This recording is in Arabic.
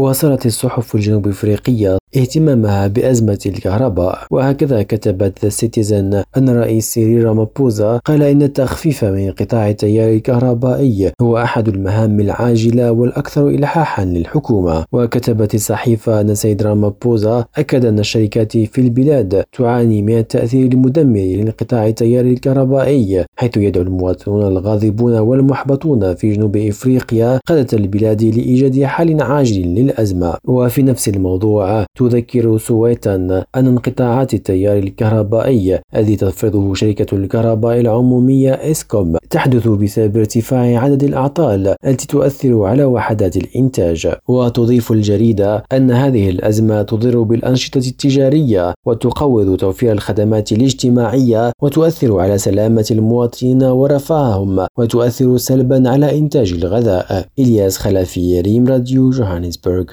واصلت الصحف الجنوب إفريقية اهتمامها بأزمة الكهرباء. وهكذا كتبت The Citizen أن الرئيس سيريل رامابوزا قال إن التخفيف من انقطاع التيار الكهربائي هو أحد المهام العاجلة والأكثر إلحاحا للحكومة. وكتبت الصحيفة أن السيد رامابوزا أكد أن الشركات في البلاد تعاني من التأثير المدمر لانقطاع التيار الكهربائي حيث يدعو المواطنون الغاضبون والمحبطون في جنوب إفريقيا قادة البلاد لإيجاد حل عاجل للأزمة. وفي نفس الموضوع تذكر سويتان أن انقطاعات التيار الكهربائي الذي تفرضه شركة الكهرباء العمومية إسكوم تحدث بسبب ارتفاع عدد الأعطال التي تؤثر على وحدات الإنتاج. وتضيف الجريدة أن هذه الأزمة تضر بالأنشطة التجارية وتقوض توفير الخدمات الاجتماعية وتؤثر على سلامة المواطنين ورفاههم وتؤثر سلبا على إنتاج الغذاء. إلياس خلفي ريم راديو جوهانسبرغ.